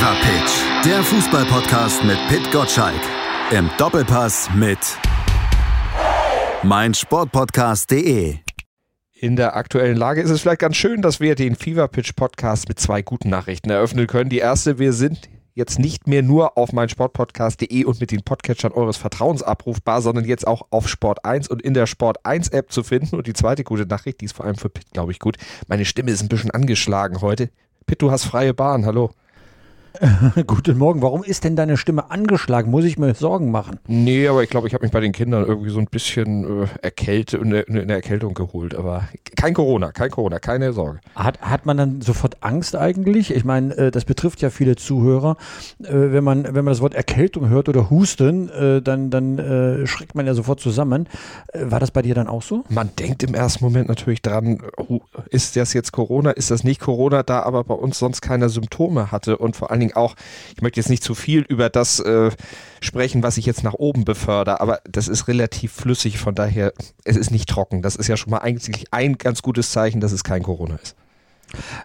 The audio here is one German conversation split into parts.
Fever Pitch, der Fußballpodcast mit Pit Gottschalk. Im Doppelpass mit meinsportpodcast.de. In der aktuellen Lage ist es vielleicht ganz schön, dass wir den Fever Pitch Podcast mit zwei guten Nachrichten eröffnen können. Die erste, wir sind jetzt nicht mehr nur auf meinsportpodcast.de und mit den Podcatchern eures Vertrauens abrufbar, sondern jetzt auch auf Sport 1 und in der Sport 1 App zu finden. Und die zweite gute Nachricht, die ist vor allem für Pitt, glaube ich, gut. Meine Stimme ist ein bisschen angeschlagen heute. Pitt, du hast freie Bahn. Hallo. Guten Morgen. Warum ist denn deine Stimme angeschlagen? Muss ich mir Sorgen machen? Nee, aber ich glaube, ich habe mich bei den Kindern irgendwie so ein bisschen äh, erkälte, eine, eine Erkältung geholt. Aber kein Corona, kein Corona, keine Sorge. Hat, hat man dann sofort Angst eigentlich? Ich meine, äh, das betrifft ja viele Zuhörer. Äh, wenn, man, wenn man das Wort Erkältung hört oder Husten, äh, dann, dann äh, schreckt man ja sofort zusammen. Äh, war das bei dir dann auch so? Man denkt im ersten Moment natürlich dran, oh, ist das jetzt Corona, ist das nicht Corona, da aber bei uns sonst keine Symptome hatte und vor allen Dingen auch, ich möchte jetzt nicht zu viel über das äh, sprechen, was ich jetzt nach oben befördere, aber das ist relativ flüssig, von daher, es ist nicht trocken. Das ist ja schon mal eigentlich ein ganz gutes Zeichen, dass es kein Corona ist.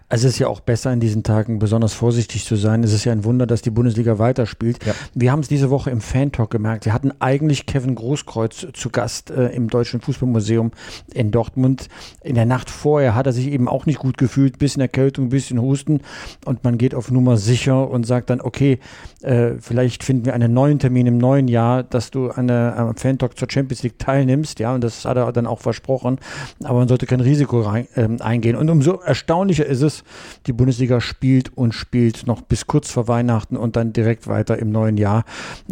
Also es ist ja auch besser in diesen Tagen besonders vorsichtig zu sein. Es ist ja ein Wunder, dass die Bundesliga weiterspielt. Ja. Wir haben es diese Woche im Fan-Talk gemerkt. Wir hatten eigentlich Kevin Großkreuz zu Gast äh, im Deutschen Fußballmuseum in Dortmund. In der Nacht vorher hat er sich eben auch nicht gut gefühlt, bisschen Erkältung, bisschen Husten und man geht auf Nummer sicher und sagt dann, okay, äh, vielleicht finden wir einen neuen Termin im neuen Jahr, dass du an der Fan-Talk zur Champions League teilnimmst. Ja, und das hat er dann auch versprochen. Aber man sollte kein Risiko rein, äh, eingehen. Und umso erstaunlicher ist es, die Bundesliga spielt und spielt noch bis kurz vor Weihnachten und dann direkt weiter im neuen Jahr.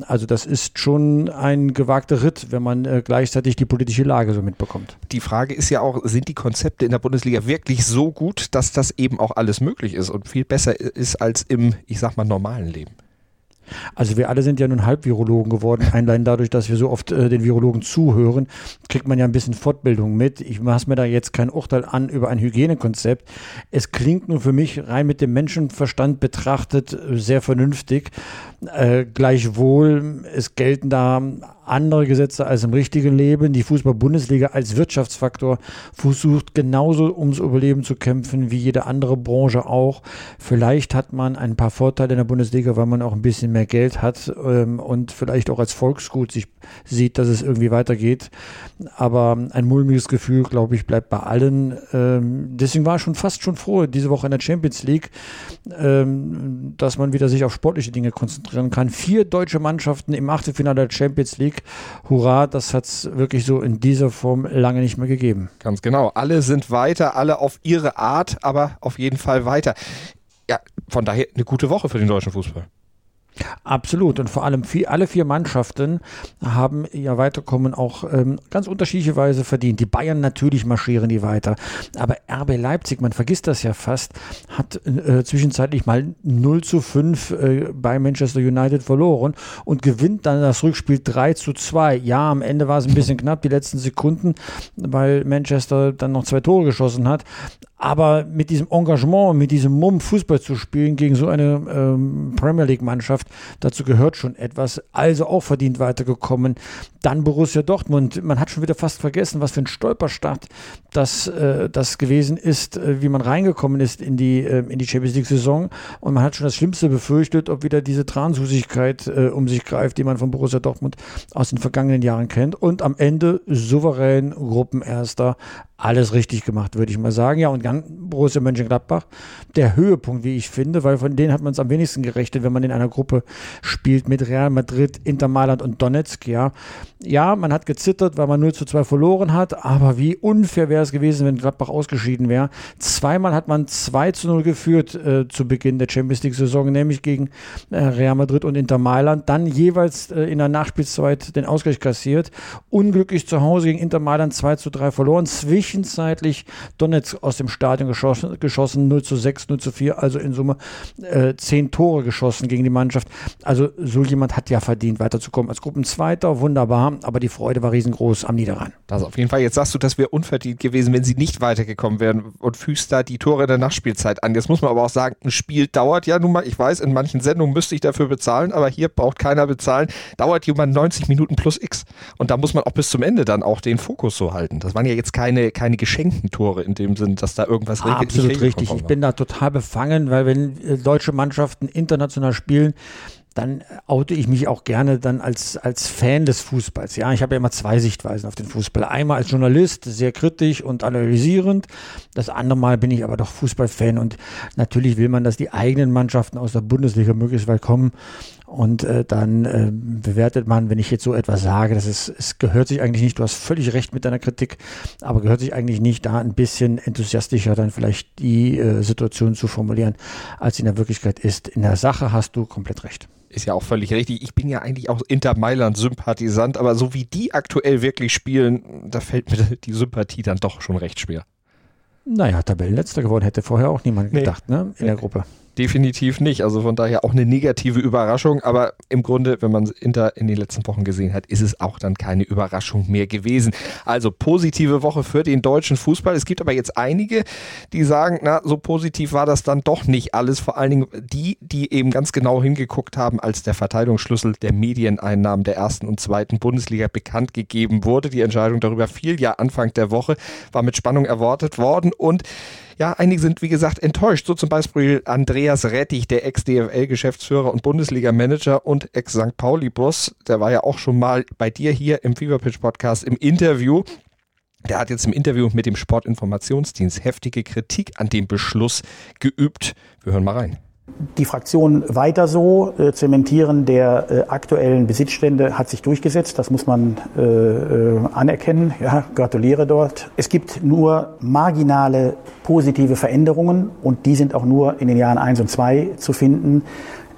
Also das ist schon ein gewagter Ritt, wenn man äh, gleichzeitig die politische Lage so mitbekommt. Die Frage ist ja auch, sind die Konzepte in der Bundesliga wirklich so gut, dass das eben auch alles möglich ist und viel besser ist als im, ich sag mal, normalen Leben? Also wir alle sind ja nun Halbvirologen geworden. Allein dadurch, dass wir so oft äh, den Virologen zuhören, kriegt man ja ein bisschen Fortbildung mit. Ich mache mir da jetzt kein Urteil an über ein Hygienekonzept. Es klingt nur für mich rein mit dem Menschenverstand betrachtet sehr vernünftig. Äh, gleichwohl, es gelten da andere Gesetze als im richtigen Leben. Die Fußball-Bundesliga als Wirtschaftsfaktor versucht genauso ums Überleben zu kämpfen wie jede andere Branche auch. Vielleicht hat man ein paar Vorteile in der Bundesliga, weil man auch ein bisschen mehr Geld hat ähm, und vielleicht auch als Volksgut sich sieht, dass es irgendwie weitergeht. Aber ein mulmiges Gefühl, glaube ich, bleibt bei allen. Ähm, deswegen war ich schon fast schon froh, diese Woche in der Champions League, ähm, dass man wieder sich auf sportliche Dinge konzentrieren kann. Vier deutsche Mannschaften im Achtelfinale der Champions League. Hurra, das hat es wirklich so in dieser Form lange nicht mehr gegeben. Ganz genau. Alle sind weiter, alle auf ihre Art, aber auf jeden Fall weiter. Ja, von daher eine gute Woche für den deutschen Fußball. Absolut. Und vor allem vier, alle vier Mannschaften haben ja Weiterkommen auch ähm, ganz unterschiedliche Weise verdient. Die Bayern natürlich marschieren die weiter. Aber RB Leipzig, man vergisst das ja fast, hat äh, zwischenzeitlich mal 0 zu 5 äh, bei Manchester United verloren und gewinnt dann das Rückspiel 3 zu 2. Ja, am Ende war es ein bisschen knapp, die letzten Sekunden, weil Manchester dann noch zwei Tore geschossen hat. Aber mit diesem Engagement, mit diesem Mumm Fußball zu spielen gegen so eine ähm, Premier League-Mannschaft, dazu gehört schon etwas. Also auch verdient weitergekommen. Dann Borussia Dortmund. Man hat schon wieder fast vergessen, was für ein Stolperstart das, äh, das gewesen ist, äh, wie man reingekommen ist in die, äh, in die Champions League-Saison. Und man hat schon das Schlimmste befürchtet, ob wieder diese Transusigkeit äh, um sich greift, die man von Borussia Dortmund aus den vergangenen Jahren kennt. Und am Ende souverän Gruppenerster alles richtig gemacht, würde ich mal sagen. Ja, und dann Borussia Mönchengladbach, der Höhepunkt, wie ich finde, weil von denen hat man es am wenigsten gerechnet, wenn man in einer Gruppe spielt mit Real Madrid, Inter Mailand und Donetsk. Ja, ja man hat gezittert, weil man 0 zu 2 verloren hat, aber wie unfair wäre es gewesen, wenn Gladbach ausgeschieden wäre. Zweimal hat man 2 zu 0 geführt äh, zu Beginn der Champions League-Saison, nämlich gegen äh, Real Madrid und Inter Mailand. Dann jeweils äh, in der Nachspielzeit den Ausgleich kassiert. Unglücklich zu Hause gegen Inter Mailand 2 zu 3 verloren. Zwischen zwischenzeitlich Donetsk aus dem Stadion geschossen, geschossen 0 zu 6, 0 zu 4, also in Summe äh, 10 Tore geschossen gegen die Mannschaft. Also so jemand hat ja verdient, weiterzukommen. Als Gruppenzweiter, wunderbar, aber die Freude war riesengroß am Niederrhein. Das auf jeden Fall. Jetzt sagst du, das wäre unverdient gewesen, wenn sie nicht weitergekommen wären und fügst da die Tore in der Nachspielzeit an. Jetzt muss man aber auch sagen, ein Spiel dauert ja nun mal, ich weiß, in manchen Sendungen müsste ich dafür bezahlen, aber hier braucht keiner bezahlen. Dauert jemand 90 Minuten plus X. Und da muss man auch bis zum Ende dann auch den Fokus so halten. Das waren ja jetzt keine, keine geschenkten Tore in dem Sinn, dass da da irgendwas ah, Absolut richtig. Ich bin da total befangen, weil wenn äh, deutsche Mannschaften international spielen, dann oute ich mich auch gerne dann als, als Fan des Fußballs. Ja, ich habe ja immer zwei Sichtweisen auf den Fußball. Einmal als Journalist, sehr kritisch und analysierend. Das andere Mal bin ich aber doch Fußballfan und natürlich will man, dass die eigenen Mannschaften aus der Bundesliga möglichst weit kommen. Und äh, dann äh, bewertet man, wenn ich jetzt so etwas sage, dass es, es gehört sich eigentlich nicht, du hast völlig recht mit deiner Kritik, aber gehört sich eigentlich nicht, da ein bisschen enthusiastischer dann vielleicht die äh, Situation zu formulieren, als sie in der Wirklichkeit ist. In der Sache hast du komplett recht ist ja auch völlig richtig. Ich bin ja eigentlich auch Inter Mailand-Sympathisant, aber so wie die aktuell wirklich spielen, da fällt mir die Sympathie dann doch schon recht schwer. Naja, Tabellenletzter geworden hätte vorher auch niemand nee. gedacht, ne? In der Gruppe definitiv nicht. Also von daher auch eine negative Überraschung. Aber im Grunde, wenn man Inter in den letzten Wochen gesehen hat, ist es auch dann keine Überraschung mehr gewesen. Also positive Woche für den deutschen Fußball. Es gibt aber jetzt einige, die sagen, na, so positiv war das dann doch nicht alles. Vor allen Dingen die, die eben ganz genau hingeguckt haben, als der Verteilungsschlüssel der Medieneinnahmen der ersten und zweiten Bundesliga bekannt gegeben wurde. Die Entscheidung darüber fiel ja Anfang der Woche, war mit Spannung erwartet worden und ja, einige sind, wie gesagt, enttäuscht. So zum Beispiel Andreas Rettich, der Ex-DFL-Geschäftsführer und Bundesliga-Manager und Ex-St. Pauli-Boss. Der war ja auch schon mal bei dir hier im Feverpitch-Podcast im Interview. Der hat jetzt im Interview mit dem Sportinformationsdienst heftige Kritik an dem Beschluss geübt. Wir hören mal rein. Die Fraktion weiter so äh, zementieren der äh, aktuellen Besitzstände hat sich durchgesetzt. Das muss man äh, äh, anerkennen. Ja, gratuliere dort. Es gibt nur marginale positive Veränderungen und die sind auch nur in den Jahren eins und zwei zu finden.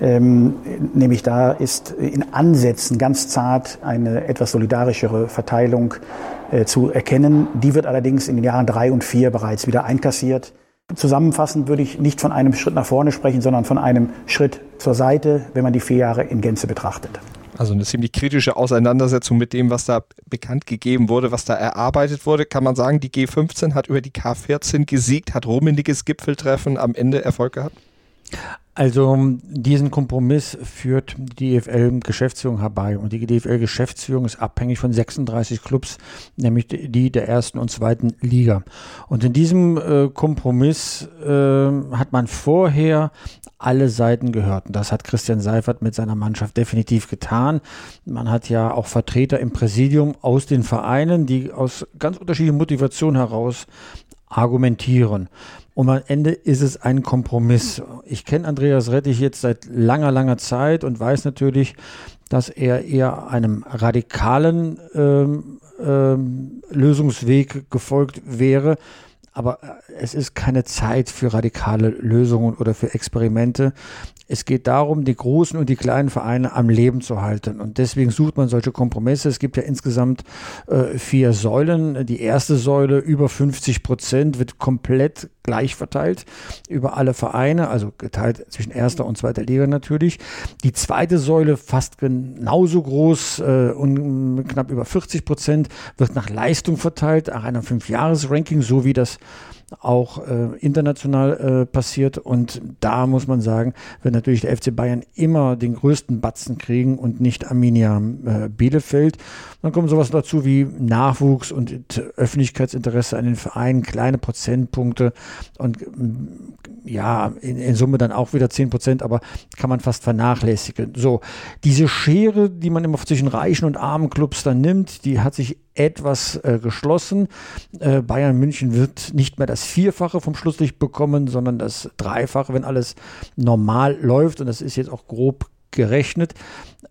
Ähm, nämlich da ist in Ansätzen ganz zart eine etwas solidarischere Verteilung äh, zu erkennen. Die wird allerdings in den Jahren drei und vier bereits wieder einkassiert. Zusammenfassend würde ich nicht von einem Schritt nach vorne sprechen, sondern von einem Schritt zur Seite, wenn man die vier Jahre in Gänze betrachtet. Also eine ziemlich kritische Auseinandersetzung mit dem, was da bekannt gegeben wurde, was da erarbeitet wurde. Kann man sagen, die G15 hat über die K14 gesiegt, hat rummeniges Gipfeltreffen am Ende Erfolg gehabt? Also diesen Kompromiss führt die DFL-Geschäftsführung herbei. Und die DFL-Geschäftsführung ist abhängig von 36 Clubs, nämlich die der ersten und zweiten Liga. Und in diesem äh, Kompromiss äh, hat man vorher alle Seiten gehört. Und das hat Christian Seifert mit seiner Mannschaft definitiv getan. Man hat ja auch Vertreter im Präsidium aus den Vereinen, die aus ganz unterschiedlichen Motivationen heraus argumentieren. Und am Ende ist es ein Kompromiss. Ich kenne Andreas Rettich jetzt seit langer, langer Zeit und weiß natürlich, dass er eher einem radikalen ähm, ähm, Lösungsweg gefolgt wäre. Aber es ist keine Zeit für radikale Lösungen oder für Experimente. Es geht darum, die großen und die kleinen Vereine am Leben zu halten. Und deswegen sucht man solche Kompromisse. Es gibt ja insgesamt äh, vier Säulen. Die erste Säule über 50 Prozent wird komplett gleich verteilt über alle Vereine, also geteilt zwischen erster und zweiter Liga natürlich. Die zweite Säule fast genauso groß äh, und knapp über 40 Prozent wird nach Leistung verteilt, nach einem Fünfjahres-Ranking, so wie das auch äh, international äh, passiert. Und da muss man sagen, wird natürlich der FC Bayern immer den größten Batzen kriegen und nicht Arminia äh, Bielefeld. Dann kommt sowas dazu wie Nachwuchs und Öffentlichkeitsinteresse an den Vereinen, kleine Prozentpunkte und ja, in, in, Summe dann auch wieder 10 Prozent, aber kann man fast vernachlässigen. So, diese Schere, die man immer zwischen reichen und armen Clubs dann nimmt, die hat sich etwas äh, geschlossen. Äh, Bayern München wird nicht mehr das Vierfache vom Schlusslicht bekommen, sondern das Dreifache, wenn alles normal läuft. Und das ist jetzt auch grob gerechnet.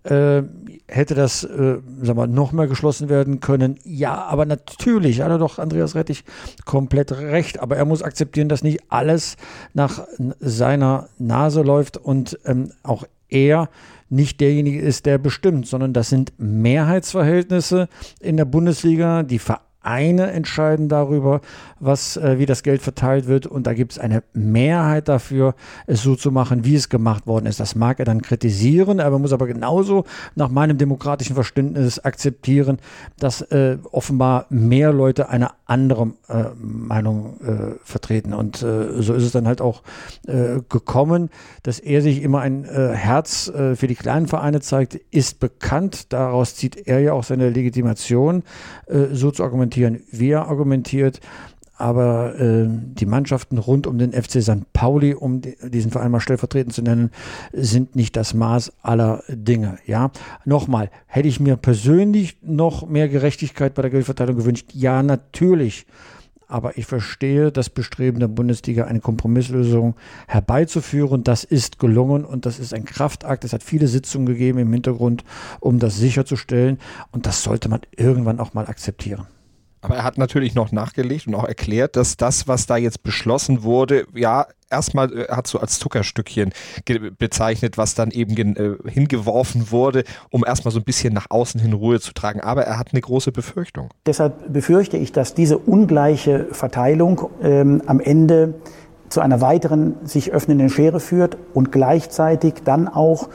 Äh, hätte das, äh, sag mal, noch mehr geschlossen werden können? Ja, aber natürlich, hat er doch Andreas Rettich komplett recht. Aber er muss akzeptieren, dass nicht alles nach seiner Nase läuft und ähm, auch er nicht derjenige ist, der bestimmt, sondern das sind Mehrheitsverhältnisse in der Bundesliga. Die Vereine entscheiden darüber, was, äh, wie das Geld verteilt wird. Und da gibt es eine Mehrheit dafür, es so zu machen, wie es gemacht worden ist. Das mag er dann kritisieren, aber muss aber genauso nach meinem demokratischen Verständnis akzeptieren, dass äh, offenbar mehr Leute eine andere äh, Meinung äh, vertreten. Und äh, so ist es dann halt auch äh, gekommen, dass er sich immer ein Herz für die kleinen Vereine zeigt, ist bekannt. Daraus zieht er ja auch seine Legitimation, so zu argumentieren, wie er argumentiert. aber äh, die Mannschaften rund um den FC St. Pauli, um die, diesen Verein mal stellvertretend zu nennen, sind nicht das Maß aller Dinge. Ja, nochmal, hätte ich mir persönlich noch mehr Gerechtigkeit bei der Geldverteilung gewünscht? Ja, natürlich. Aber ich verstehe das Bestreben der Bundesliga, eine Kompromisslösung herbeizuführen. Das ist gelungen und das ist ein Kraftakt. Es hat viele Sitzungen gegeben im Hintergrund, um das sicherzustellen. Und das sollte man irgendwann auch mal akzeptieren. Aber er hat natürlich noch nachgelegt und auch erklärt, dass das, was da jetzt beschlossen wurde, ja, erstmal äh, hat so als Zuckerstückchen bezeichnet, was dann eben äh, hingeworfen wurde, um erstmal so ein bisschen nach außen hin Ruhe zu tragen. Aber er hat eine große Befürchtung. Deshalb befürchte ich, dass diese ungleiche Verteilung ähm, am Ende zu einer weiteren sich öffnenden Schere führt und gleichzeitig dann auch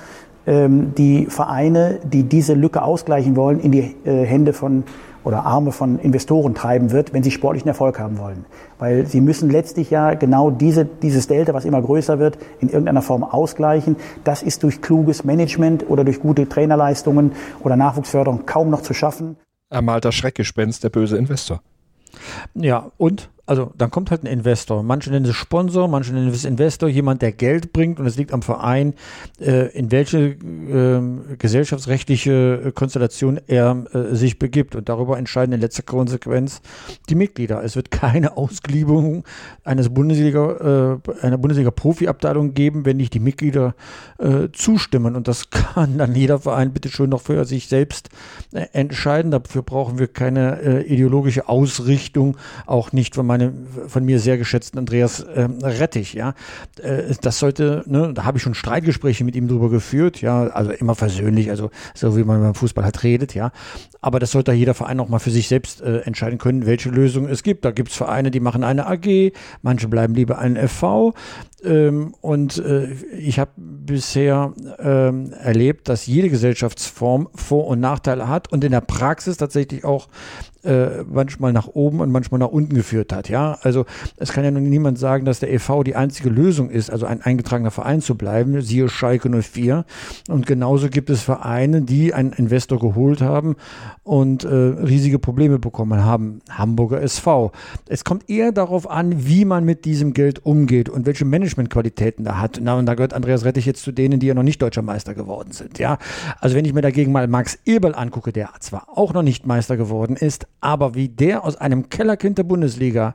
ähm, die Vereine, die diese Lücke ausgleichen wollen, in die äh, Hände von oder Arme von Investoren treiben wird, wenn sie sportlichen Erfolg haben wollen. Weil sie müssen letztlich ja genau diese, dieses Delta, was immer größer wird, in irgendeiner Form ausgleichen. Das ist durch kluges Management oder durch gute Trainerleistungen oder Nachwuchsförderung kaum noch zu schaffen. Er malt das Schreckgespenst, der böse Investor. Ja, und also dann kommt halt ein Investor. Manche nennen es Sponsor, manche nennen es Investor, jemand, der Geld bringt und es liegt am Verein, äh, in welche äh, gesellschaftsrechtliche Konstellation er äh, sich begibt. Und darüber entscheiden in letzter Konsequenz die Mitglieder. Es wird keine Ausgliederung eines Bundesliga, äh, einer Bundesliga-Profi-Abteilung geben, wenn nicht die Mitglieder äh, zustimmen. Und das kann dann jeder Verein bitte schön noch für sich selbst äh, entscheiden. Dafür brauchen wir keine ideologische Ausrichtung, auch nicht, wenn man meinem von mir sehr geschätzten Andreas äh, Rettich, ja. Äh, das sollte, ne, da habe ich schon Streitgespräche mit ihm drüber geführt, ja, also immer versöhnlich, also so wie man beim Fußball halt redet, ja. Aber das sollte jeder Verein auch mal für sich selbst äh, entscheiden können, welche Lösung es gibt. Da gibt es Vereine, die machen eine AG, manche bleiben lieber ein FV. Ähm, und äh, ich habe bisher ähm, erlebt, dass jede Gesellschaftsform Vor- und Nachteile hat und in der Praxis tatsächlich auch äh, manchmal nach oben und manchmal nach unten geführt hat. Ja, also es kann ja nun niemand sagen, dass der EV die einzige Lösung ist, also ein eingetragener Verein zu bleiben. Siehe Schalke 04. Und genauso gibt es Vereine, die einen Investor geholt haben und äh, riesige Probleme bekommen haben. Hamburger SV. Es kommt eher darauf an, wie man mit diesem Geld umgeht und welche Managementqualitäten da hat. Na, und da gehört Andreas Rettich jetzt zu denen, die ja noch nicht deutscher Meister geworden sind. Ja, also wenn ich mir dagegen mal Max Eberl angucke, der zwar auch noch nicht Meister geworden ist, aber wie der aus einem Kellerkind der Bundesliga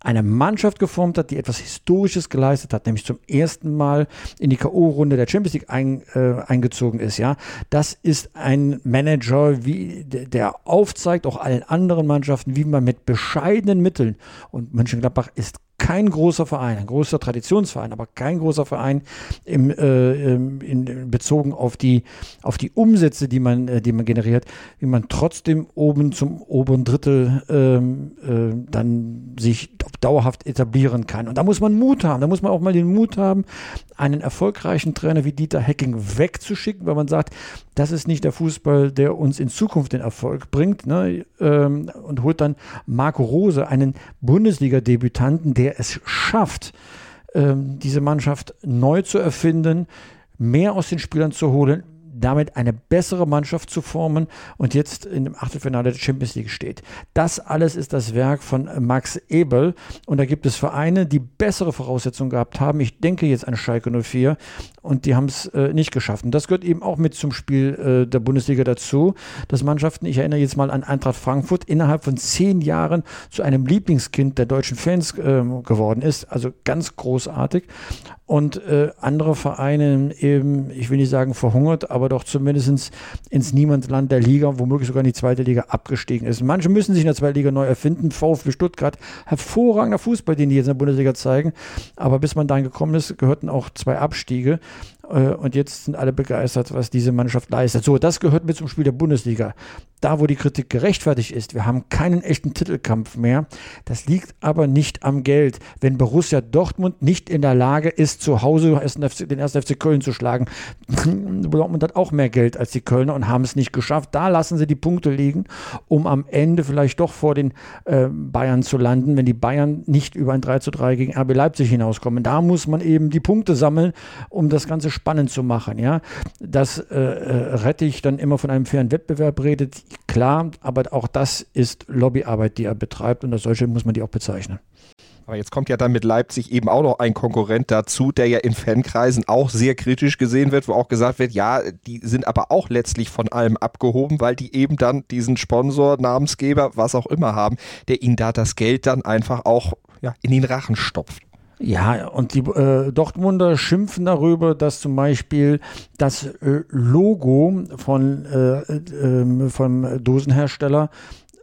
eine Mannschaft geformt hat, die etwas Historisches geleistet hat, nämlich zum ersten Mal in die K.O.-Runde der Champions League ein, äh, eingezogen ist, ja. Das ist ein Manager, wie, der aufzeigt, auch allen anderen Mannschaften, wie man mit bescheidenen Mitteln, und Mönchengladbach ist kein großer Verein, ein großer Traditionsverein, aber kein großer Verein im, äh, in, bezogen auf die, auf die Umsätze, die man, äh, die man generiert, wie man trotzdem oben zum oberen Drittel ähm, äh, dann sich dauerhaft etablieren kann. Und da muss man Mut haben, da muss man auch mal den Mut haben, einen erfolgreichen Trainer wie Dieter Hecking wegzuschicken, weil man sagt, das ist nicht der Fußball, der uns in Zukunft den Erfolg bringt. Ne? Ähm, und holt dann Marco Rose, einen Bundesliga-Debütanten, der es schafft, ähm, diese Mannschaft neu zu erfinden, mehr aus den Spielern zu holen, damit eine bessere Mannschaft zu formen und jetzt in dem Achtelfinale der Champions League steht. Das alles ist das Werk von Max Ebel und da gibt es Vereine, die bessere Voraussetzungen gehabt haben. Ich denke jetzt an Schalke 04 und die haben es äh, nicht geschafft. Und das gehört eben auch mit zum Spiel äh, der Bundesliga dazu, dass Mannschaften, ich erinnere jetzt mal an Eintracht Frankfurt, innerhalb von zehn Jahren zu einem Lieblingskind der deutschen Fans äh, geworden ist. Also ganz großartig. Und äh, andere Vereine eben, ich will nicht sagen verhungert, aber doch zumindest ins Niemandsland der Liga, womöglich sogar in die zweite Liga abgestiegen ist. Manche müssen sich in der zweiten Liga neu erfinden. VfB Stuttgart, hervorragender Fußball, den die jetzt in der Bundesliga zeigen. Aber bis man dahin gekommen ist, gehörten auch zwei Abstiege. Äh, und jetzt sind alle begeistert, was diese Mannschaft leistet. So, das gehört mit zum Spiel der Bundesliga. Da, wo die Kritik gerechtfertigt ist, wir haben keinen echten Titelkampf mehr. Das liegt aber nicht am Geld. Wenn Borussia Dortmund nicht in der Lage ist, zu Hause den 1. FC Köln zu schlagen, Dortmund hat auch mehr Geld als die Kölner und haben es nicht geschafft. Da lassen sie die Punkte liegen, um am Ende vielleicht doch vor den äh, Bayern zu landen, wenn die Bayern nicht über ein 3 zu 3 gegen RB Leipzig hinauskommen. Da muss man eben die Punkte sammeln, um das ganze spannend zu machen. Ja, dass äh, äh, Rettich dann immer von einem fairen Wettbewerb redet, klar, aber auch das ist Lobbyarbeit, die er betreibt und als solche muss man die auch bezeichnen. Aber jetzt kommt ja dann mit Leipzig eben auch noch ein Konkurrent dazu, der ja in Fankreisen auch sehr kritisch gesehen wird, wo auch gesagt wird, ja, die sind aber auch letztlich von allem abgehoben, weil die eben dann diesen Sponsor, Namensgeber, was auch immer haben, der ihnen da das Geld dann einfach auch ja, in den Rachen stopft. Ja, und die äh, Dortmunder schimpfen darüber, dass zum Beispiel das äh, Logo von, äh, äh, vom Dosenhersteller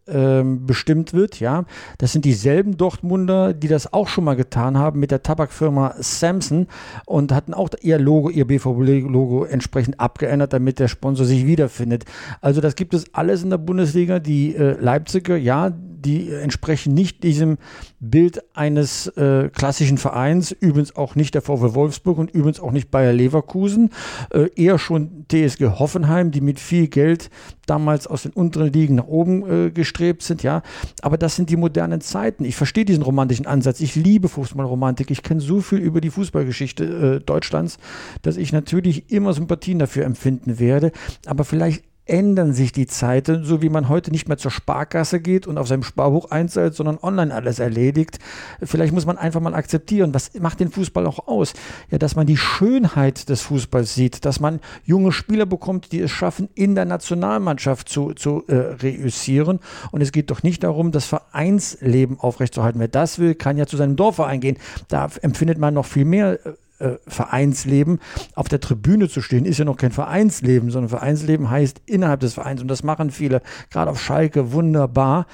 ähm, bestimmt wird, ja. Das sind dieselben Dortmunder, die das auch schon mal getan haben mit der Tabakfirma Samson und hatten auch ihr Logo, ihr BVB-Logo entsprechend abgeändert, damit der Sponsor sich wiederfindet. Also das gibt es alles in der Bundesliga. Die äh, Leipziger, ja, die entsprechen nicht diesem Bild eines äh, klassischen Vereins, übrigens auch nicht der VW Wolfsburg und übrigens auch nicht Bayer Leverkusen, äh, eher schon TSG Hoffenheim, die mit viel Geld damals aus den unteren Ligen nach oben äh, gestrebt sind, ja. Aber das sind die modernen Zeiten. Ich verstehe diesen romantischen Ansatz. Ich liebe Fußballromantik. Ich kenne so viel über die Fußballgeschichte äh, Deutschlands, dass ich natürlich immer Sympathien dafür empfinden werde. Aber vielleicht ändern sich die Zeiten, so wie man heute nicht mehr zur Sparkasse geht und auf seinem Sparbuch einzahlt, sondern online alles erledigt. Vielleicht muss man einfach mal akzeptieren, was macht den Fußball auch aus? Ja, dass man die Schönheit des Fußballs sieht, dass man junge Spieler bekommt, die es schaffen, in der Nationalmannschaft zu, zu äh, reüssieren. Und es geht doch nicht darum, das Vereinsleben aufrechtzuerhalten. Wer das will, kann ja zu seinem Dorfverein gehen. Da empfindet man noch viel mehr äh, Vereinsleben. Auf der Tribüne zu stehen, ist ja noch kein Vereinsleben, sondern Vereinsleben heißt innerhalb des Vereins. Und das machen viele, gerade auf Schalke, wunderbar.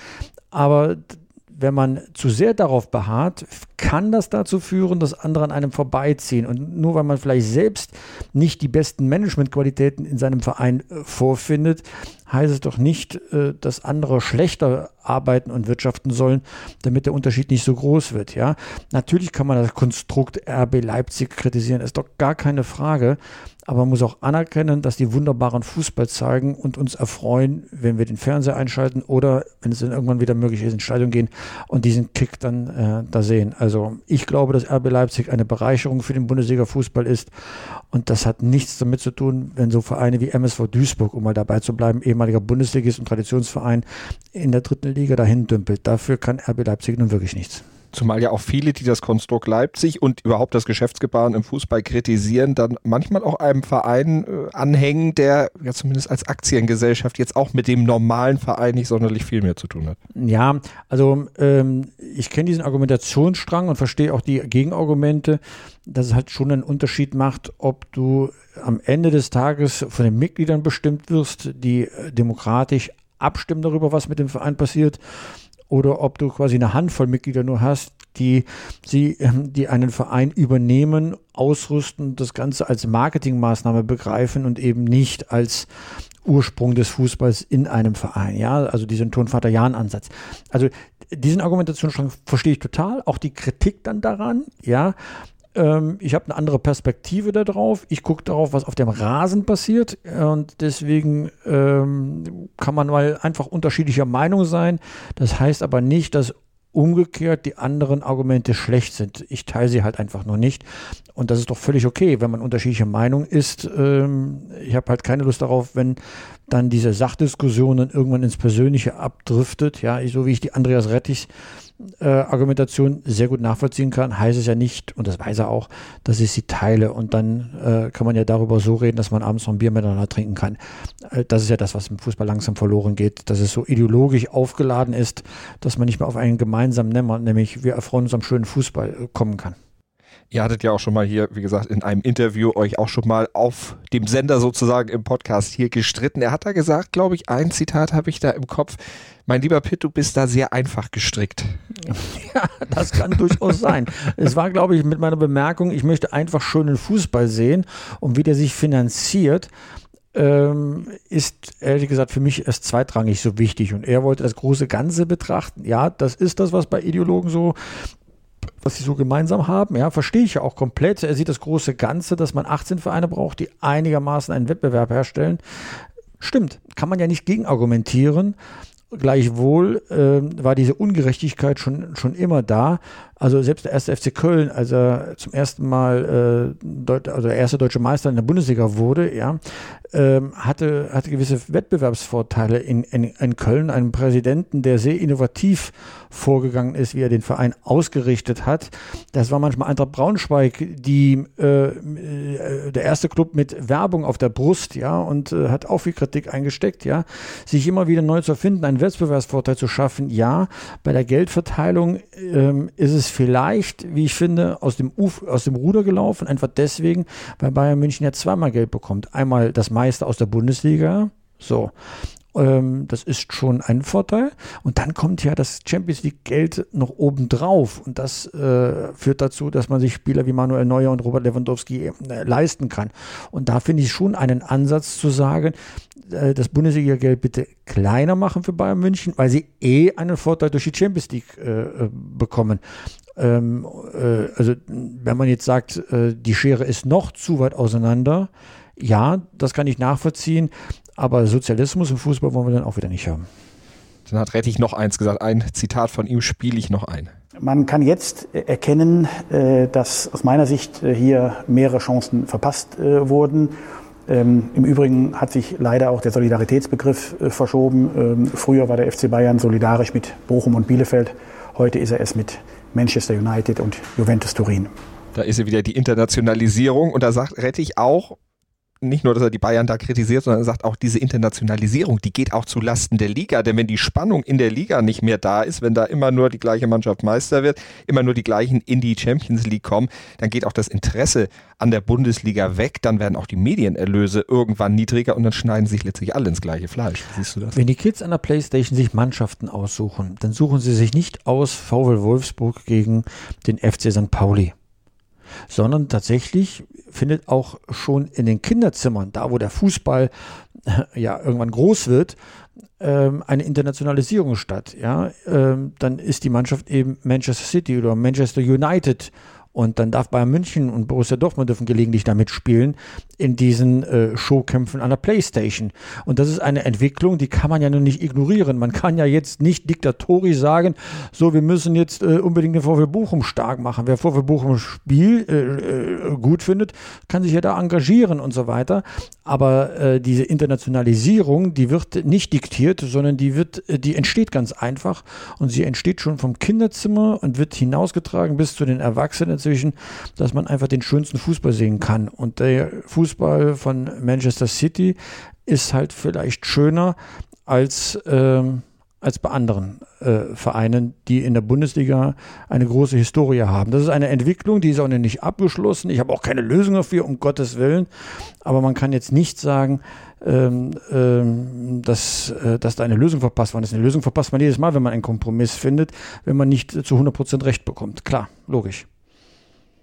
Aber wenn man zu sehr darauf beharrt, kann das dazu führen, dass andere an einem vorbeiziehen. Und nur weil man vielleicht selbst nicht die besten Managementqualitäten in seinem Verein äh, vorfindet, heißt es doch nicht, äh, dass andere schlechter arbeiten und wirtschaften sollen, damit der Unterschied nicht so groß wird. Ja, natürlich kann man das Konstrukt RB Leipzig kritisieren, ist doch gar keine Frage. Aber man muss auch anerkennen, dass die wunderbaren Fußball zeigen und uns erfreuen, wenn wir den Fernseher einschalten oder wenn es dann irgendwann wieder möglich ist, ins Stadion gehen und diesen Kick dann äh, da sehen. Also ich glaube, dass RB Leipzig eine Bereicherung für den Bundesliga-Fußball ist und das hat nichts damit zu tun, wenn so Vereine wie MSV Duisburg, um mal dabei zu bleiben, ehemaliger Bundesligist und Traditionsverein in der dritten Liga dahin dümpelt. Dafür kann RB Leipzig nun wirklich nichts. Zumal ja auch viele, die das Konstrukt Leipzig und überhaupt das Geschäftsgebaren im Fußball kritisieren, dann manchmal auch einem Verein äh, anhängen, der ja zumindest als Aktiengesellschaft jetzt auch mit dem normalen Verein nicht sonderlich viel mehr zu tun hat. Ja, also ähm, ich kenne diesen Argumentationsstrang und verstehe auch die Gegenargumente, dass es halt schon einen Unterschied macht, ob du am Ende des Tages von den Mitgliedern bestimmt wirst, die äh, demokratisch abstimmen darüber, was mit dem Verein passiert, oder ob du quasi eine Handvoll Mitglieder nur hast, die, sie, ähm, die einen Verein übernehmen, ausrüsten, das Ganze als Marketingmaßnahme begreifen und eben nicht als Ursprung des Fußballs in einem Verein. Ja, also diesen Tonvater-Jan-Ansatz. Also diesen Argumentationsstrang verstehe ich total. Auch die Kritik dann daran, ja. Ähm, ich habe eine andere Perspektive darauf. Ich gucke darauf, was auf dem Rasen passiert. Und deswegen ähm, kann man mal einfach unterschiedlicher Meinung sein. Das heißt aber nicht, dass umgekehrt die anderen Argumente schlecht sind. Ich teile sie halt einfach nur nicht. Und das ist doch völlig okay, wenn man unterschiedlicher Meinung ist. Ähm, ich habe halt keine Lust darauf, wenn dann diese Sachdiskussion dann irgendwann ins Persönliche abdriftet. Ja, so wie ich die Andreas Rettich äh, Argumentation sehr gut nachvollziehen kann, heißt es ja nicht, und das weiß er auch, dass ich sie teile. Und dann äh, kann man ja darüber so reden, dass man abends noch ein Bier miteinander trinken kann. Äh, das ist ja das, was im Fußball langsam verloren geht, dass es so ideologisch aufgeladen ist, dass man nicht mehr auf einen gemeinsamen Nenner, nämlich wir erfreuen uns am schönen Fußball, äh, kommen kann. Ihr hattet ja auch schon mal hier, wie gesagt, in einem Interview euch auch schon mal auf dem Sender sozusagen im Podcast hier gestritten. Er hat da gesagt, glaube ich, ein Zitat habe ich da im Kopf. Mein lieber Pitt, du bist da sehr einfach gestrickt. Ja, das kann durchaus sein. Es war, glaube ich, mit meiner Bemerkung, ich möchte einfach schönen Fußball sehen und wie der sich finanziert. Ähm, ist ehrlich gesagt für mich erst zweitrangig so wichtig. Und er wollte das große Ganze betrachten. Ja, das ist das, was bei Ideologen so was sie so gemeinsam haben. Ja, verstehe ich ja auch komplett. Er sieht das große Ganze, dass man 18 Vereine braucht, die einigermaßen einen Wettbewerb herstellen. Stimmt, kann man ja nicht gegen argumentieren. Gleichwohl äh, war diese Ungerechtigkeit schon, schon immer da. Also selbst der erste FC Köln, als er zum ersten Mal äh, also der erste deutsche Meister in der Bundesliga wurde, ja, ähm, hatte, hatte gewisse Wettbewerbsvorteile in, in, in Köln, einem Präsidenten, der sehr innovativ vorgegangen ist, wie er den Verein ausgerichtet hat. Das war manchmal Eintracht Braunschweig, die äh, äh, der erste Club mit Werbung auf der Brust, ja, und äh, hat auch viel Kritik eingesteckt, ja, sich immer wieder neu zu erfinden, einen Wettbewerbsvorteil zu schaffen, ja. Bei der Geldverteilung ähm, ist es vielleicht, wie ich finde, aus dem, Uf aus dem Ruder gelaufen, einfach deswegen, weil Bayern München ja zweimal Geld bekommt. Einmal das Meister aus der Bundesliga, so. Ähm, das ist schon ein Vorteil. Und dann kommt ja das Champions League Geld noch oben drauf. Und das äh, führt dazu, dass man sich Spieler wie Manuel Neuer und Robert Lewandowski äh, leisten kann. Und da finde ich schon einen Ansatz zu sagen, äh, das Bundesliga-Geld bitte kleiner machen für Bayern München, weil sie eh einen Vorteil durch die Champions League äh, äh, bekommen. Ähm, äh, also wenn man jetzt sagt, die Schere ist noch zu weit auseinander, ja, das kann ich nachvollziehen. Aber Sozialismus im Fußball wollen wir dann auch wieder nicht haben. Dann hat Rettich noch eins gesagt. Ein Zitat von ihm spiele ich noch ein. Man kann jetzt erkennen, äh, dass aus meiner Sicht äh, hier mehrere Chancen verpasst äh, wurden. Ähm, Im Übrigen hat sich leider auch der Solidaritätsbegriff verschoben. Ähm, früher war der FC Bayern solidarisch mit Bochum und Bielefeld. Heute ist er es mit Manchester United und Juventus Turin. Da ist ja wieder die Internationalisierung und da sagt Rettich auch, nicht nur, dass er die Bayern da kritisiert, sondern er sagt auch, diese Internationalisierung, die geht auch zu Lasten der Liga. Denn wenn die Spannung in der Liga nicht mehr da ist, wenn da immer nur die gleiche Mannschaft Meister wird, immer nur die gleichen in die Champions League kommen, dann geht auch das Interesse an der Bundesliga weg. Dann werden auch die Medienerlöse irgendwann niedriger und dann schneiden sich letztlich alle ins gleiche Fleisch. Siehst du das? Wenn die Kids an der Playstation sich Mannschaften aussuchen, dann suchen sie sich nicht aus VW Wolfsburg gegen den FC St. Pauli sondern tatsächlich findet auch schon in den Kinderzimmern, da wo der Fußball äh, ja irgendwann groß wird, ähm, eine Internationalisierung statt. Ja, ähm, dann ist die Mannschaft eben Manchester City oder Manchester United und dann darf Bayern München und Borussia Dortmund dürfen gelegentlich damit spielen in diesen äh, Showkämpfen an der Playstation. Und das ist eine Entwicklung, die kann man ja nun nicht ignorieren. Man kann ja jetzt nicht diktatorisch sagen, so, wir müssen jetzt äh, unbedingt den VfL Bochum stark machen. Wer VfL Bochum Spiel äh, äh, gut findet, kann sich ja da engagieren und so weiter. Aber äh, diese Internationalisierung, die wird nicht diktiert, sondern die wird, äh, die entsteht ganz einfach und sie entsteht schon vom Kinderzimmer und wird hinausgetragen bis zu den Erwachsenen inzwischen, dass man einfach den schönsten Fußball sehen kann. Und der Fußball von Manchester City ist halt vielleicht schöner als, ähm, als bei anderen äh, Vereinen, die in der Bundesliga eine große Historie haben. Das ist eine Entwicklung, die ist auch noch nicht abgeschlossen. Ich habe auch keine Lösung dafür, um Gottes Willen. Aber man kann jetzt nicht sagen, ähm, ähm, dass, äh, dass da eine Lösung verpasst worden ist. Eine Lösung verpasst man jedes Mal, wenn man einen Kompromiss findet, wenn man nicht zu 100% Recht bekommt. Klar, logisch.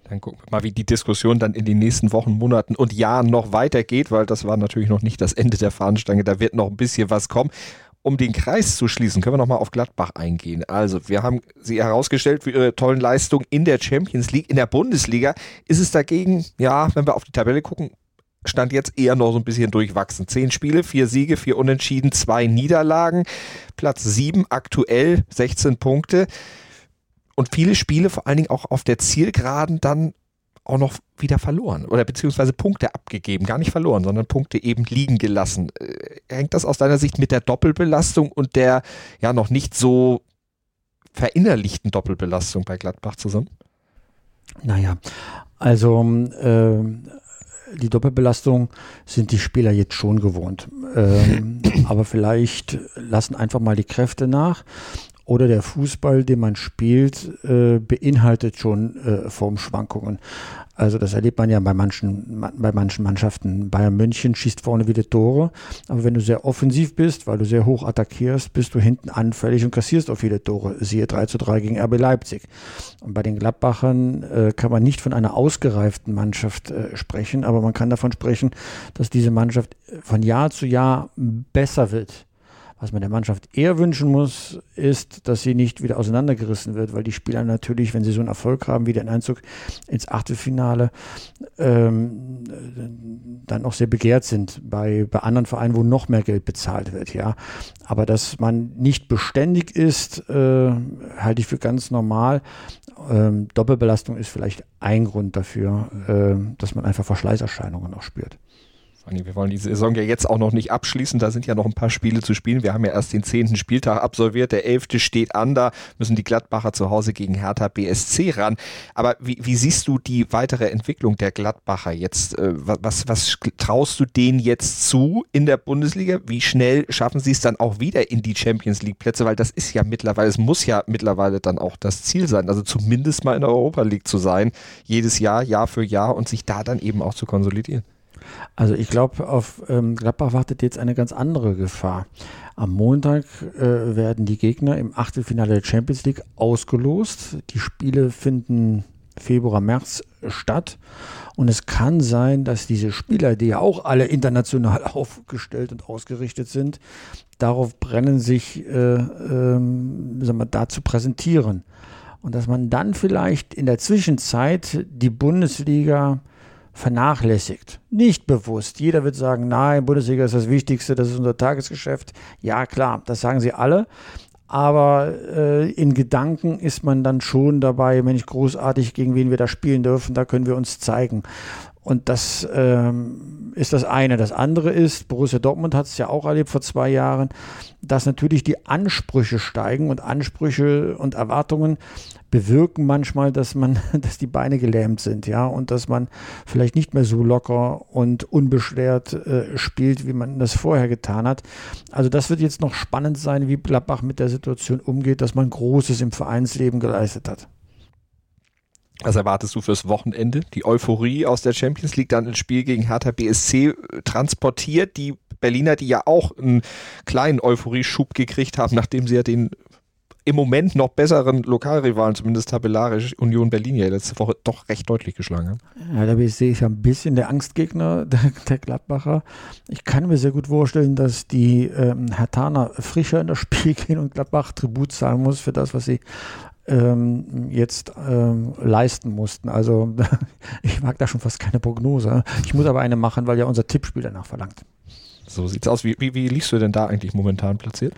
Dann gucken wir mal, wie die Diskussion dann in den nächsten Wochen, Monaten und Jahren noch weitergeht, weil das war natürlich noch nicht das Ende der Fahnenstange. Da wird noch ein bisschen was kommen. Um den Kreis zu schließen, können wir nochmal auf Gladbach eingehen. Also, wir haben sie herausgestellt für ihre tollen Leistungen in der Champions League. In der Bundesliga ist es dagegen, ja, wenn wir auf die Tabelle gucken, stand jetzt eher noch so ein bisschen durchwachsen. Zehn Spiele, vier Siege, vier Unentschieden, zwei Niederlagen. Platz sieben aktuell, 16 Punkte und viele Spiele vor allen Dingen auch auf der Zielgeraden dann auch noch wieder verloren oder beziehungsweise Punkte abgegeben, gar nicht verloren, sondern Punkte eben liegen gelassen. Äh, hängt das aus deiner Sicht mit der Doppelbelastung und der ja noch nicht so verinnerlichten Doppelbelastung bei Gladbach zusammen? Naja, also äh, die Doppelbelastung sind die Spieler jetzt schon gewohnt. Ähm, aber vielleicht lassen einfach mal die Kräfte nach oder der Fußball, den man spielt, äh, beinhaltet schon äh, Formschwankungen. Also das erlebt man ja bei manchen, bei manchen Mannschaften. Bayern München schießt vorne wieder Tore, aber wenn du sehr offensiv bist, weil du sehr hoch attackierst, bist du hinten anfällig und kassierst auch viele Tore. Siehe 3 zu 3 gegen RB Leipzig. Und bei den Gladbachern äh, kann man nicht von einer ausgereiften Mannschaft äh, sprechen, aber man kann davon sprechen, dass diese Mannschaft von Jahr zu Jahr besser wird Was man der Mannschaft eher wünschen muss, ist, dass sie nicht wieder auseinandergerissen wird, weil die Spieler natürlich, wenn sie so einen Erfolg haben wie den Einzug ins Achtelfinale, ähm, dann auch sehr begehrt sind bei, bei anderen Vereinen, wo noch mehr Geld bezahlt wird, ja. Aber dass man nicht beständig ist, äh, halte ich für ganz normal. Ähm, Doppelbelastung ist vielleicht ein Grund dafür, äh, dass man einfach Verschleißerscheinungen auch spürt. Wir wollen die Saison ja jetzt auch noch nicht abschließen. Da sind ja noch ein paar Spiele zu spielen. Wir haben ja erst den zehnten Spieltag absolviert. Der elfte steht an. Da müssen die Gladbacher zu Hause gegen Hertha BSC ran. Aber wie, wie siehst du die weitere Entwicklung der Gladbacher jetzt? Äh, was, was traust du denen jetzt zu in der Bundesliga? Wie schnell schaffen sie es dann auch wieder in die Champions League Plätze? Weil das ist ja mittlerweile, es muss ja mittlerweile dann auch das Ziel sein. Also zumindest mal in der Europa League zu sein. Jedes Jahr, Jahr für Jahr und sich da dann eben auch zu konsolidieren. Also ich glaube, auf ähm, Gladbach wartet jetzt eine ganz andere Gefahr. Am Montag äh, werden die Gegner im Achtelfinale der Champions League ausgelost. Die Spiele finden Februar, März statt. Und es kann sein, dass diese Spieler, die ja auch alle international aufgestellt und ausgerichtet sind, darauf brennen, sich äh, ähm, wir, da zu präsentieren. Und dass man dann vielleicht in der Zwischenzeit die Bundesliga vernachlässigt. Nicht bewusst. Jeder wird sagen, nein, Bundesliga ist das Wichtigste, das ist unser Tagesgeschäft. Ja, klar, das sagen sie alle. Aber äh, in Gedanken ist man dann schon dabei, wenn ich großartig, gegen wen wir da spielen dürfen, da können wir uns zeigen. Und das ähm, ist das eine. Das andere ist, Borussia Dortmund hat es ja auch erlebt vor zwei Jahren, dass natürlich die Ansprüche steigen und Ansprüche und Erwartungen bewirken manchmal, dass man, dass die Beine gelähmt sind, ja, und dass man vielleicht nicht mehr so locker und unbeschwert äh, spielt, wie man das vorher getan hat. Also das wird jetzt noch spannend sein, wie Gladbach mit der Situation umgeht, dass man Großes im Vereinsleben geleistet hat. Was erwartest du fürs Wochenende? Die Euphorie aus der Champions League dann ins Spiel gegen Hertha BSC transportiert. Die Berliner, die ja auch einen kleinen Euphorieschub gekriegt haben, nachdem sie ja den im Moment noch besseren Lokalrivalen, zumindest tabellarisch, Union Berlin ja letzte Woche doch recht deutlich geschlagen haben. Ja, da sehe ich ein bisschen der Angstgegner der, der, Gladbacher. Ich kann mir sehr gut vorstellen, dass die ähm, Hertaner frischer in das Spiel gehen und Gladbach Tribut zahlen muss für das, was sie ähm, jetzt ähm, leisten mussten. Also ich mag da schon fast keine Prognose. Ich muss aber eine machen, weil ja unser Tippspiel danach verlangt. So sieht's aus. Wie, wie, wie liegst du denn da eigentlich momentan platziert?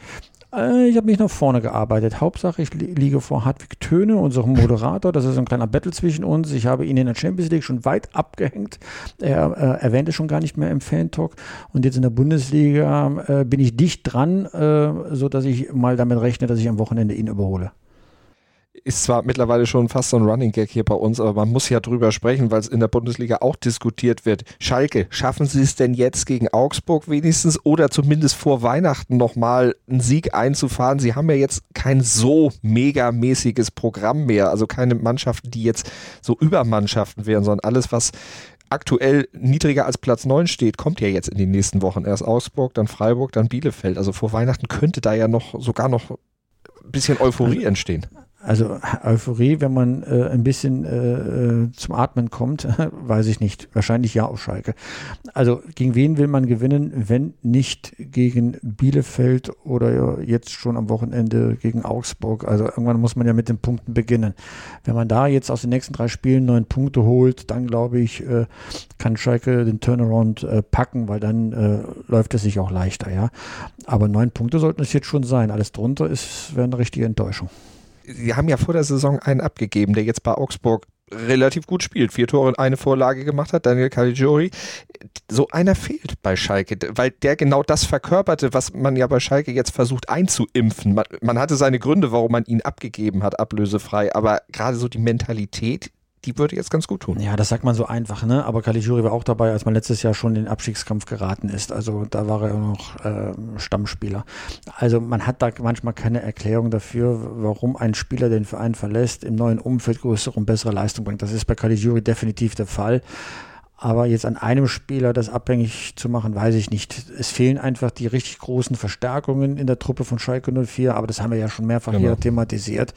Äh, ich habe mich nach vorne gearbeitet. Hauptsache, ich liege vor Hartwig Töne, unserem Moderator. Das ist ein kleiner Battle zwischen uns. Ich habe ihn in der Champions League schon weit abgehängt. Er äh, erwähnte schon gar nicht mehr im Fan-Talk. Und jetzt in der Bundesliga äh, bin ich dicht dran, äh, sodass ich mal damit rechne, dass ich am Wochenende ihn überhole ist zwar mittlerweile schon fast so ein Running Gag hier bei uns, aber man muss ja drüber sprechen, weil es in der Bundesliga auch diskutiert wird. Schalke, schaffen sie es denn jetzt gegen Augsburg wenigstens oder zumindest vor Weihnachten nochmal einen Sieg einzufahren? Sie haben ja jetzt kein so megamäßiges Programm mehr, also keine Mannschaften, die jetzt so Übermannschaften wären, sondern alles, was aktuell niedriger als Platz 9 steht, kommt ja jetzt in den nächsten Wochen. Erst Augsburg, dann Freiburg, dann Bielefeld. Also vor Weihnachten könnte da ja noch sogar noch ein bisschen Euphorie entstehen. Also Euphorie, wenn man äh, ein bisschen äh, äh zum Atmen kommt, weiß ich nicht. Wahrscheinlich ja auf Schalke. Also gegen wen will man gewinnen, wenn nicht gegen Bielefeld oder jetzt schon am Wochenende gegen Augsburg? Also irgendwann muss man ja mit den Punkten beginnen. Wenn man da jetzt aus den nächsten drei Spielen neun Punkte holt, dann glaube ich, äh, kann Schalke den Turnaround äh, packen, weil dann äh, läuft es sich auch leichter. Ja, aber neun Punkte sollten es jetzt schon sein. Alles drunter ist wäre eine richtige Enttäuschung sie haben ja vor der Saison einen abgegeben, der jetzt bei Augsburg relativ gut spielt, vier Tore und eine Vorlage gemacht hat, Daniel Caligiuri. So einer fehlt bei Schalke, weil der genau das verkörperte, was man ja bei Schalke jetzt versucht einzuimpfen. Man, man hatte seine Gründe, warum man ihn abgegeben hat, ablösefrei, aber gerade so die Mentalität, die würde jetzt ganz gut tun. Ja, das sagt man so einfach, ne? Aber Caligiuri war auch dabei, als man letztes Jahr schon in den Abstiegskampf geraten ist. Also da war er noch äh, Stammspieler. Also man hat da manchmal keine Erklärung dafür, warum ein Spieler den Verein verlässt, im neuen Umfeld größere und bessere Leistung bringt. Das ist bei Caligiuri definitiv der Fall. Aber jetzt an einem Spieler das abhängig zu machen, weiß ich nicht. Es fehlen einfach die richtig großen Verstärkungen in der Truppe von Schalke 04, aber das haben wir ja schon mehrfach genau. hier thematisiert.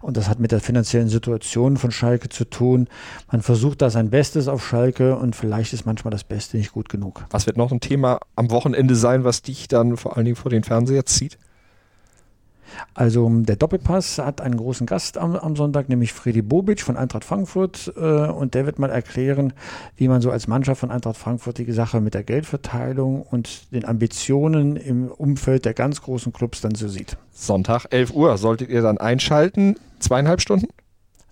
Und das hat mit der finanziellen Situation von Schalke zu tun. Man versucht da sein Bestes auf Schalke und vielleicht ist manchmal das Beste nicht gut genug. Was wird noch ein Thema am Wochenende sein, was dich dann vor allen Dingen vor den Fernseher zieht? Also der Doppelpass hat einen großen Gast am, am Sonntag, nämlich Freddy Bobic von Eintracht Frankfurt. Äh, und der wird mal erklären, wie man so als Mannschaft von Eintracht Frankfurt die Sache mit der Geldverteilung und den Ambitionen im Umfeld der ganz großen Clubs dann so sieht. Sonntag, 11 Uhr, solltet ihr dann einschalten. Zweieinhalb Stunden?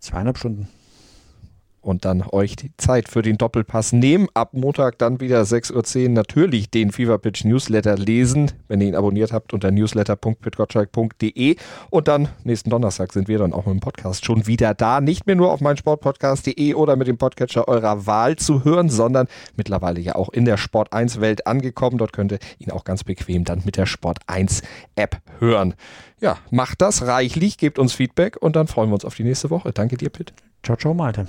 Zweieinhalb Stunden und dann euch die Zeit für den Doppelpass nehmen. Ab Montag dann wieder 6.10 Uhr natürlich den Feverpitch Newsletter lesen, wenn ihr ihn abonniert habt unter newsletter.pitgottschalk.de und dann nächsten Donnerstag sind wir dann auch mit dem Podcast schon wieder da. Nicht mehr nur auf meinsportpodcast.de oder mit dem Podcatcher eurer Wahl zu hören, sondern mittlerweile ja auch in der Sport 1 Welt angekommen. Dort könnt ihr ihn auch ganz bequem dann mit der Sport 1 App hören. Ja, macht das reichlich, gebt uns Feedback und dann freuen wir uns auf die nächste Woche. Danke dir, Pitt. Ciao, ciao, Malte.